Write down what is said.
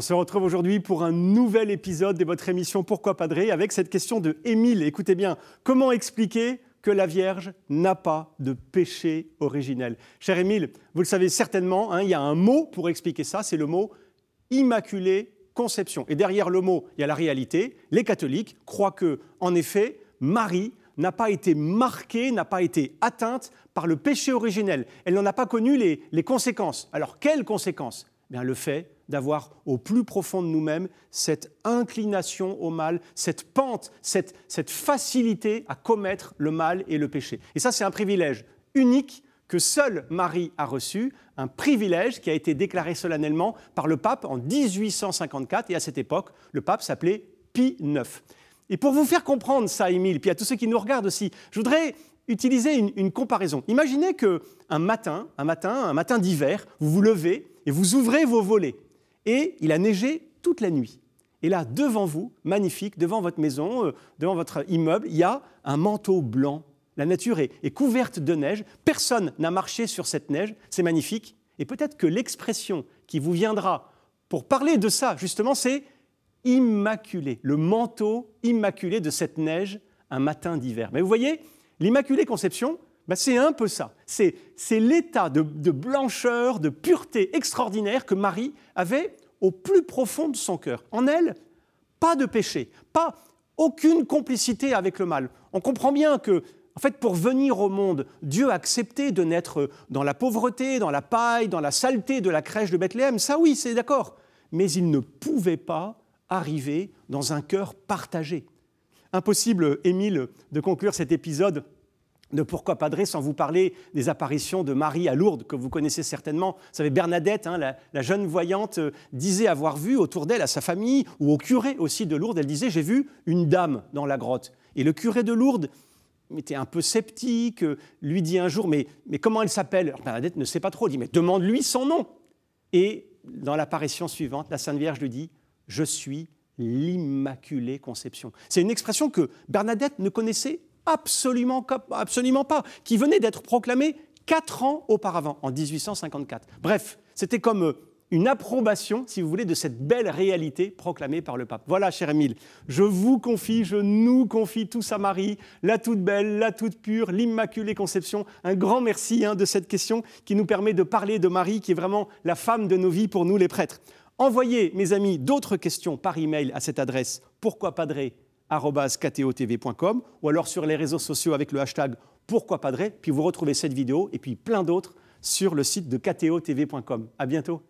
se retrouve aujourd'hui pour un nouvel épisode de votre émission Pourquoi Padré avec cette question de Émile. Écoutez bien, comment expliquer que la Vierge n'a pas de péché originel? Cher Émile, vous le savez certainement, hein, il y a un mot pour expliquer ça, c'est le mot Immaculée Conception. Et derrière le mot, il y a la réalité. Les catholiques croient que, en effet, Marie n'a pas été marquée, n'a pas été atteinte par le péché originel. Elle n'en a pas connu les, conséquences. Alors, quelles conséquences? Eh Bien, Le fait d'avoir au plus profond de nous-mêmes cette inclination au mal, cette pente, cette, facilité à commettre le mal et le péché. Et ça, c'est un privilège unique que seule Marie a reçu, un privilège qui a été déclaré solennellement par le pape en 1854, et à cette époque, le pape s'appelait Pie IX. Et pour vous faire comprendre ça, Émile, puis à tous ceux qui nous regardent aussi, je voudrais utiliser une, une comparaison. Imaginez que un matin, un matin, un matin d'hiver, vous vous levez et vous ouvrez vos volets et il a neigé toute la nuit. Et là, devant vous, magnifique, devant votre maison, euh, devant votre immeuble, il y a un manteau blanc. La nature est, est couverte de neige. Personne n'a marché sur cette neige. C'est magnifique. Et peut-être que l'expression qui vous viendra pour parler de ça, justement, c'est immaculé, le manteau immaculé de cette neige un matin d'hiver. Mais vous voyez, l'Immaculée Conception, bah, c'est un peu ça. C'est, l'état de, blancheur, de pureté extraordinaire que Marie avait au plus profond de son cœur. En elle, pas de péché, pas aucune complicité avec le mal. On comprend bien que, en fait, pour venir au monde, Dieu a accepté de naître dans la pauvreté, dans la paille, dans la saleté de la crèche de Bethléem. Ça, oui, c'est d'accord. Mais il ne pouvait pas arriver dans un cœur partagé. Impossible, Émile, de conclure cet épisode de Pourquoi Padré sans vous parler des apparitions de Marie à Lourdes, que vous connaissez certainement. Vous savez, Bernadette, hein, la, jeune voyante, euh, disait avoir vu autour d'elle, à sa famille, ou au curé aussi de Lourdes, elle disait J'ai vu une dame dans la grotte. Et le curé de Lourdes était un peu sceptique, euh, lui dit un jour Mais, mais comment elle s'appelle? Bernadette ne sait pas trop, dit Mais demande-lui son nom. Et dans l'apparition suivante, la Sainte Vierge lui dit Je suis l'Immaculée Conception. C'est une expression que Bernadette ne connaissait Absolument, absolument pas, qui venait d'être proclamé quatre ans auparavant, en 1854. Bref, c'était comme euh, une approbation, si vous voulez, de cette belle réalité proclamée par le pape. Voilà, cher Émile, je vous confie, je nous confie tous à Marie, la toute belle, la toute pure, l'Immaculée Conception. Un grand merci hein, de cette question qui nous permet de parler de Marie, qui est vraiment la femme de nos vies pour nous les prêtres. Envoyez, mes amis, d'autres questions par email à cette adresse pourquoi ktotv.com ou alors sur les réseaux sociaux avec le hashtag Pourquoi Padré. Puis vous retrouvez cette vidéo et puis plein d'autres sur le site de ktotv.com. À bientôt.